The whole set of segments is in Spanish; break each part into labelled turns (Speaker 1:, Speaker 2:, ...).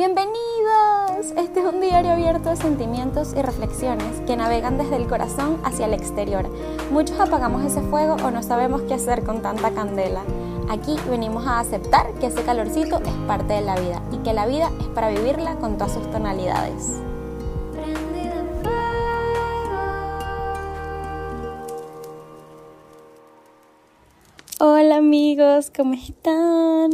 Speaker 1: Bienvenidos. Este es un diario abierto de sentimientos y reflexiones que navegan desde el corazón hacia el exterior. Muchos apagamos ese fuego o no sabemos qué hacer con tanta candela. Aquí venimos a aceptar que ese calorcito es parte de la vida y que la vida es para vivirla con todas sus tonalidades. Hola amigos, ¿cómo están?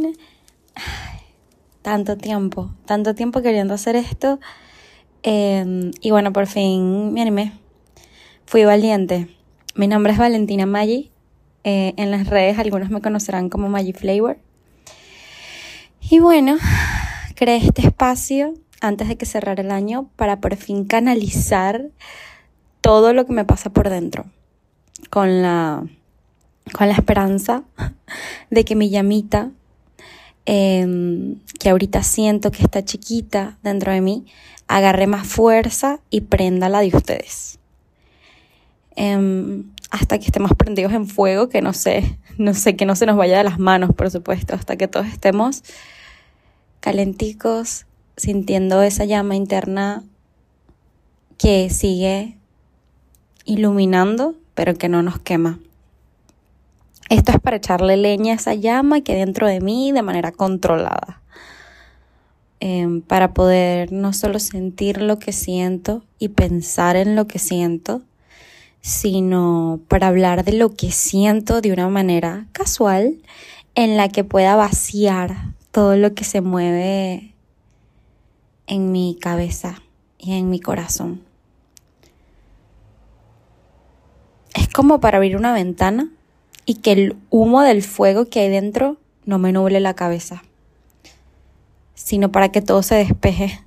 Speaker 1: Tanto tiempo, tanto tiempo queriendo hacer esto. Em, y bueno, por fin me animé. Fui valiente. Mi nombre es Valentina Maggi. Eh, en las redes algunos me conocerán como Maggi Flavor. Y bueno, creé este espacio antes de que cerrara el año para por fin canalizar todo lo que me pasa por dentro. Con la, con la esperanza de que mi llamita Em, que ahorita siento que está chiquita dentro de mí, agarre más fuerza y prenda la de ustedes. Em, hasta que estemos prendidos en fuego, que no sé, no sé, que no se nos vaya de las manos, por supuesto, hasta que todos estemos calenticos, sintiendo esa llama interna que sigue iluminando, pero que no nos quema. Esto es para echarle leña a esa llama que dentro de mí de manera controlada. Em, para poder no solo sentir lo que siento y pensar en lo que siento, sino para hablar de lo que siento de una manera casual en la que pueda vaciar todo lo que se mueve en mi cabeza y en mi corazón. Es como para abrir una ventana y que el humo del fuego que hay dentro no me nuble la cabeza, sino para que todo se despeje.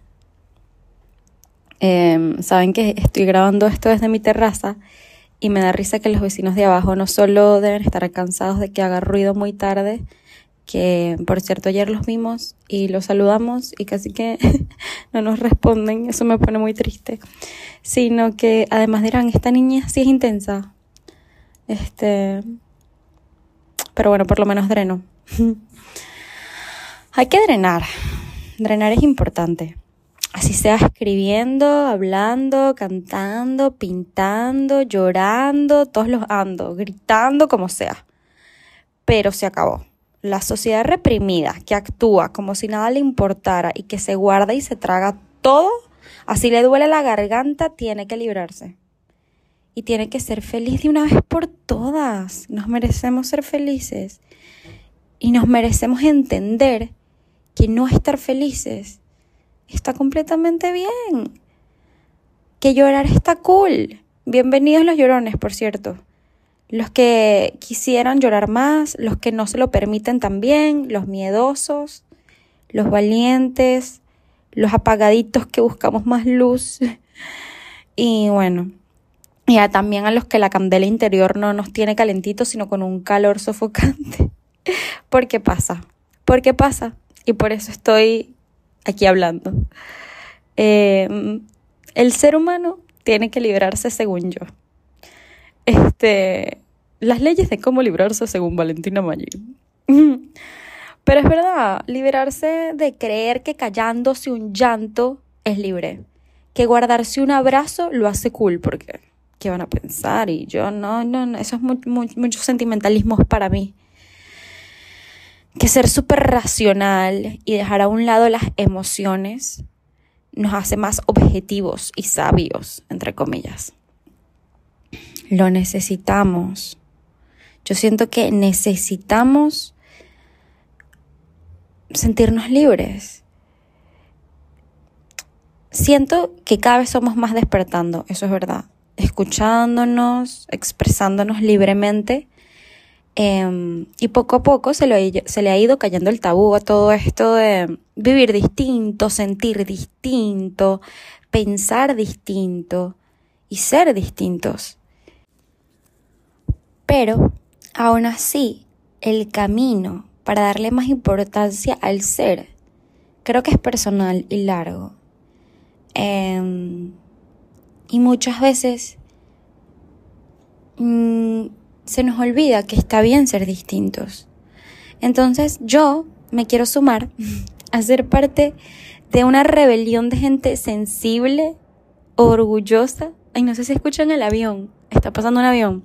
Speaker 1: Em, saben que estoy grabando esto desde mi terraza y me da risa que los vecinos de abajo no solo deben estar cansados de que haga ruido muy tarde, que por cierto ayer los vimos y los saludamos y casi que no nos responden, eso me pone muy triste, sino que además dirán, esta niña sí es intensa. Este, pero bueno, por lo menos dreno. Hay que drenar. Drenar es importante. Así sea escribiendo, hablando, cantando, pintando, llorando, todos los ando, gritando, como sea. Pero se acabó. La sociedad reprimida, que actúa como si nada le importara y que se guarda y se traga todo, así le duele la garganta, tiene que librarse y tiene que ser feliz de una vez por todas. Nos merecemos ser felices y nos merecemos entender que no estar felices está completamente bien. Que llorar está cool. Bienvenidos los llorones, por cierto. Los que quisieran llorar más, los que no se lo permiten también, los miedosos, los valientes, los apagaditos que buscamos más luz. Y bueno, y también a los que la candela interior no nos tiene calentito, sino con un calor sofocante. ¿Por qué pasa? ¿Por qué pasa? Y por eso estoy aquí hablando. Em, el ser humano tiene que librarse según yo. Este, las leyes de cómo librarse según Valentina Maggi. Pero es verdad, liberarse de creer que callándose un llanto es libre. Que guardarse un abrazo lo hace cool, porque qué van a pensar y yo no, no, no eso es muy, mucho sentimentalismo para mí. Que ser súper racional y dejar a un lado las emociones nos hace más objetivos y sabios, entre comillas. Lo necesitamos. Yo siento que necesitamos sentirnos libres. Siento que cada vez somos más despertando, eso es verdad escuchándonos, expresándonos libremente. Em, y poco a poco se, se le ha ido cayendo el tabú a todo esto de vivir distinto, sentir distinto, pensar distinto y ser distintos. Pero, aún así, el camino para darle más importancia al ser creo que es personal y largo. Em, y muchas veces mm, se nos olvida que está bien ser distintos. Entonces yo me quiero sumar a ser parte de una rebelión de gente sensible, orgullosa. Ay, no sé si escuchan el avión. Está pasando un avión.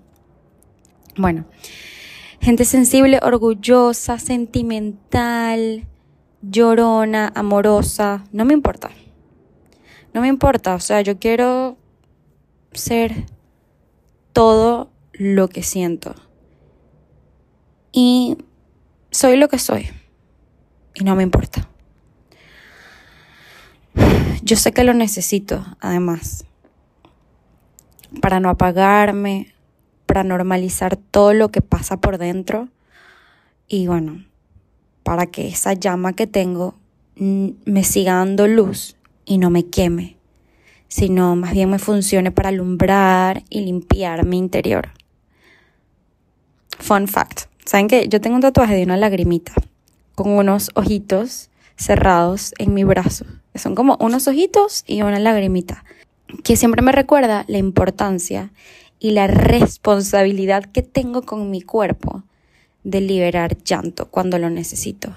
Speaker 1: Bueno, gente sensible, orgullosa, sentimental, llorona, amorosa. No me importa. No me importa. O sea, yo quiero ser todo lo que siento. Y soy lo que soy. Y no me importa. Yo sé que lo necesito, además, para no apagarme, para normalizar todo lo que pasa por dentro y bueno, para que esa llama que tengo me siga dando luz y no me queme, sino más bien me funcione para alumbrar y limpiar mi interior. Fun fact, ¿saben que yo tengo un tatuaje de una lagrimita con unos ojitos cerrados en mi brazo? Son como unos ojitos y una lagrimita, que siempre me recuerda la importancia y la responsabilidad que tengo con mi cuerpo de liberar llanto cuando lo necesito.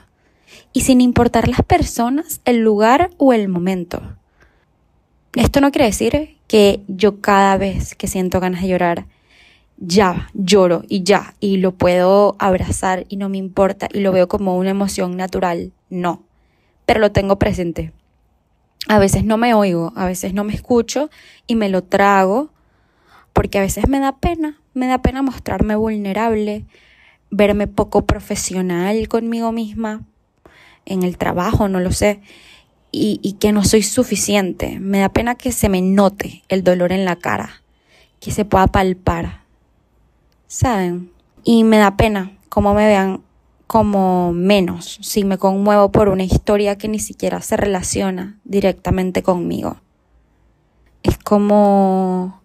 Speaker 1: Y sin importar las personas, el lugar o el momento. Esto no quiere decir que yo cada vez que siento ganas de llorar, ya lloro y ya, y lo puedo abrazar y no me importa y lo veo como una emoción natural. No, pero lo tengo presente. A veces no me oigo, a veces no me escucho y me lo trago porque a veces me da pena, me da pena mostrarme vulnerable, verme poco profesional conmigo misma, en el trabajo, no lo sé, y, y, que no soy suficiente. Me da pena que se me note el dolor en la cara, que se pueda palpar, ¿saben? Y me da pena cómo me vean como menos si me conmuevo por una historia que ni siquiera se relaciona directamente conmigo. Es como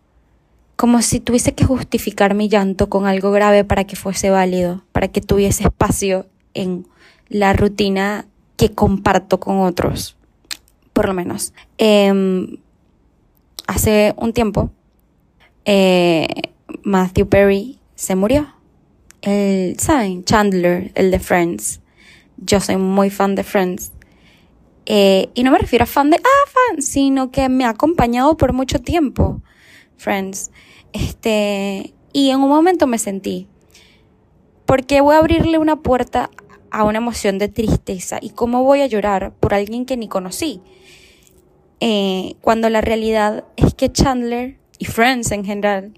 Speaker 1: como si tuviese que justificar mi llanto con algo grave para que fuese válido, para que tuviese espacio en la rutina que comparto con otros, por lo menos. Em, hace un tiempo, eh, Matthew Perry se murió el, ¿saben? Chandler, el de Friends. Yo soy muy fan de Friends. Eh, y no me refiero a fan de, ah, fan, sino que me ha acompañado por mucho tiempo, Friends. Este, y en un momento me sentí, porque voy a abrirle una puerta a una emoción de tristeza y cómo voy a llorar por alguien que ni conocí. Eh, cuando la realidad es que Chandler y Friends en general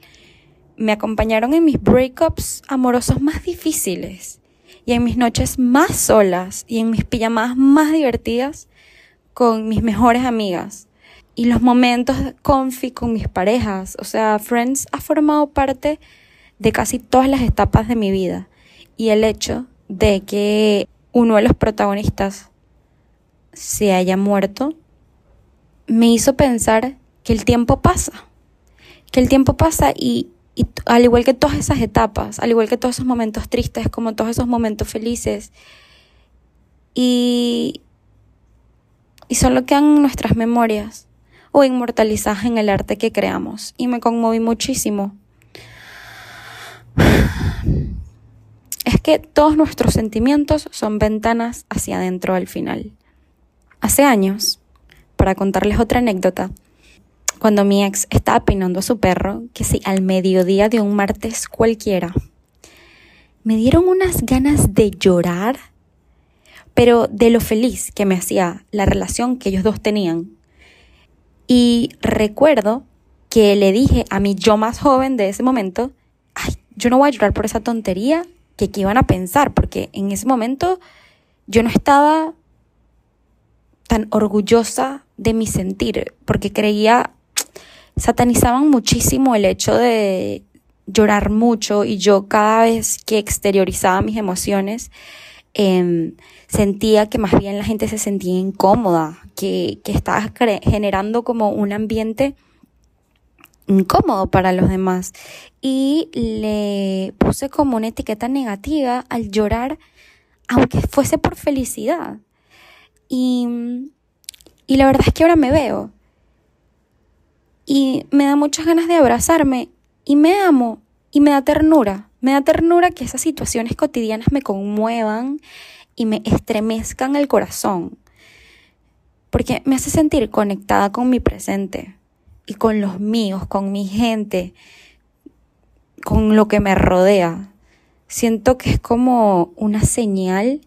Speaker 1: me acompañaron en mis breakups amorosos más difíciles y en mis noches más solas y en mis pijamadas más divertidas con mis mejores amigas y los momentos confi con mis parejas. O sea, Friends ha formado parte de casi todas las etapas de mi vida y el hecho de que uno de los protagonistas se haya muerto me hizo pensar que el tiempo pasa, que el tiempo pasa y y al igual que todas esas etapas, al igual que todos esos momentos tristes, como todos esos momentos felices, y, y solo quedan nuestras memorias o inmortalizadas en el arte que creamos. Y me conmoví muchísimo. Es que todos nuestros sentimientos son ventanas hacia adentro al final. Hace años, para contarles otra anécdota, cuando mi ex estaba peinando a su perro, que sí, al mediodía de un martes cualquiera, me dieron unas ganas de llorar, pero de lo feliz que me hacía la relación que ellos dos tenían. Y recuerdo que le dije a mi yo más joven de ese momento, ay, yo no voy a llorar por esa tontería que, que iban a pensar, porque en ese momento yo no estaba tan orgullosa de mi sentir, porque creía satanizaban muchísimo el hecho de llorar mucho y yo cada vez que exteriorizaba mis emociones em, sentía que más bien la gente se sentía incómoda, que, que estaba generando como un ambiente incómodo para los demás y le puse como una etiqueta negativa al llorar aunque fuese por felicidad y, y la verdad es que ahora me veo y me da muchas ganas de abrazarme y me amo y me da ternura. Me da ternura que esas situaciones cotidianas me conmuevan y me estremezcan el corazón. porque me hace sentir conectada con mi presente y con los míos, con mi gente, con lo que me rodea. Siento que es como una señal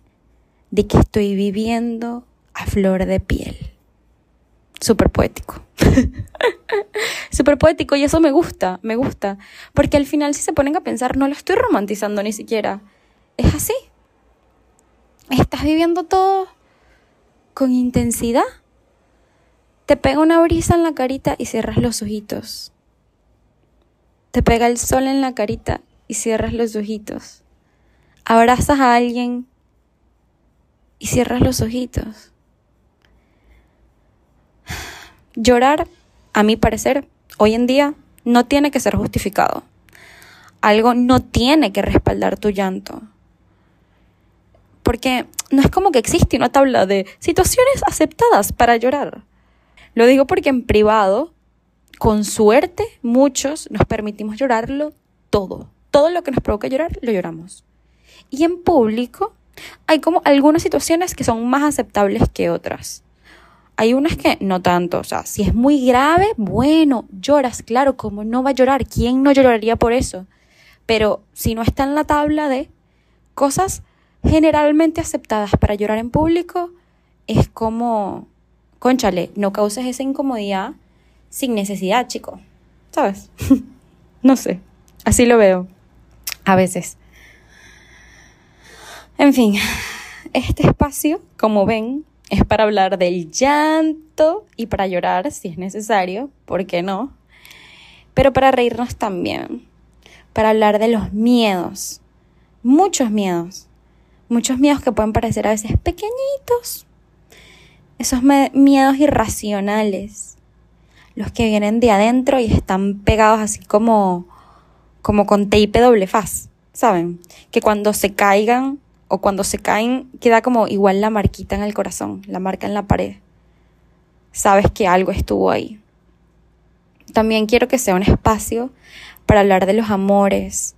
Speaker 1: de que estoy viviendo a flor de piel. Súper poético. Súper poético y eso me gusta, me gusta. Porque al final si se ponen a pensar, no lo estoy romantizando ni siquiera. Es así. Estás viviendo todo con intensidad. Te pega una brisa en la carita y cierras los ojitos. Te pega el sol en la carita y cierras los ojitos. Abrazas a alguien y cierras los ojitos. Llorar, a mi parecer, hoy en día no tiene que ser justificado. Algo no tiene que respaldar tu llanto. Porque no es como que existe una tabla de situaciones aceptadas para llorar. Lo digo porque en privado, con suerte, muchos nos permitimos llorarlo todo. Todo lo que nos provoca llorar, lo lloramos. Y en público, hay como algunas situaciones que son más aceptables que otras. Hay unas que no tanto, o sea, si es muy grave, bueno, lloras, claro, ¿cómo no va a llorar? ¿Quién no lloraría por eso? Pero si no está en la tabla de cosas generalmente aceptadas para llorar en público, es como, conchale, no causes esa incomodidad sin necesidad, chico. ¿Sabes? no sé, así lo veo a veces. En fin, este espacio, como ven, es para hablar del llanto y para llorar si es necesario, ¿por qué no? Pero para reírnos también, para hablar de los miedos, muchos miedos, muchos miedos que pueden parecer a veces pequeñitos, esos miedos irracionales, los que vienen de adentro y están pegados así como, como con tape doble faz, ¿saben? Que cuando se caigan o cuando se caen queda como igual la marquita en el corazón, la marca en la pared. Sabes que algo estuvo ahí. También quiero que sea un espacio para hablar de los amores,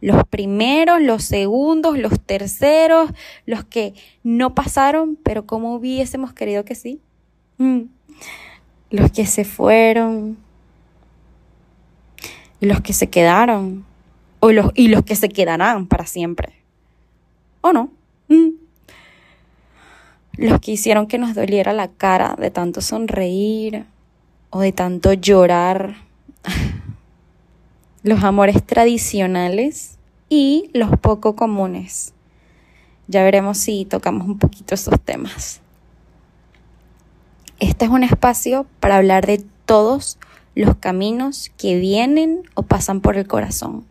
Speaker 1: los primeros, los segundos, los terceros, los que no pasaron, pero como hubiésemos querido que sí. Mm. Los que se fueron, los que se quedaron, o los, y los que se quedarán para siempre. ¿O no? Mm. Los que hicieron que nos doliera la cara de tanto sonreír o de tanto llorar. Los amores tradicionales y los poco comunes. Ya veremos si tocamos un poquito esos temas. Este es un espacio para hablar de todos los caminos que vienen o pasan por el corazón.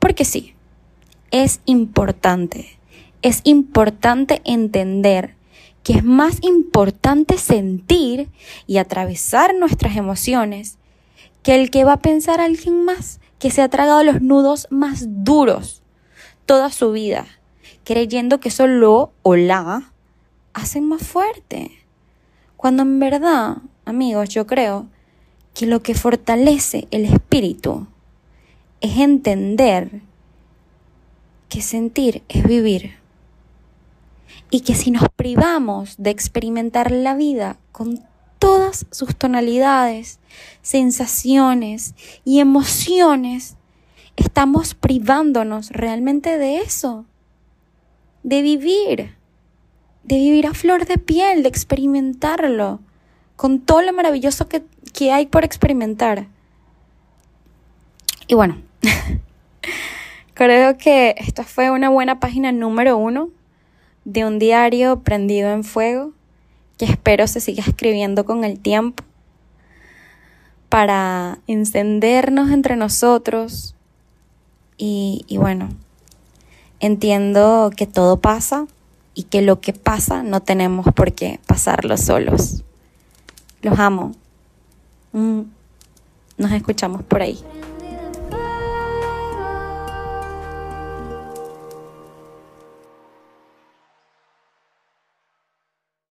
Speaker 1: Porque sí, es importante es importante entender que es más importante sentir y atravesar nuestras emociones que el que va a pensar alguien más que se ha tragado los nudos más duros toda su vida, creyendo que solo o la hacen más fuerte. Cuando en verdad, amigos, yo creo que lo que fortalece el espíritu es entender que sentir es vivir y que si nos privamos de experimentar la vida con todas sus tonalidades, sensaciones y emociones, estamos privándonos realmente de eso, de vivir, de vivir a flor de piel, de experimentarlo, con todo lo maravilloso que, que hay por experimentar. Y bueno, creo que esta fue una buena página número uno de un diario prendido en fuego que espero se siga escribiendo con el tiempo para encendernos entre nosotros y, bueno, entiendo que todo pasa y que lo que pasa no tenemos por qué pasarlo solos. Los amo. Mm. Nos escuchamos por ahí.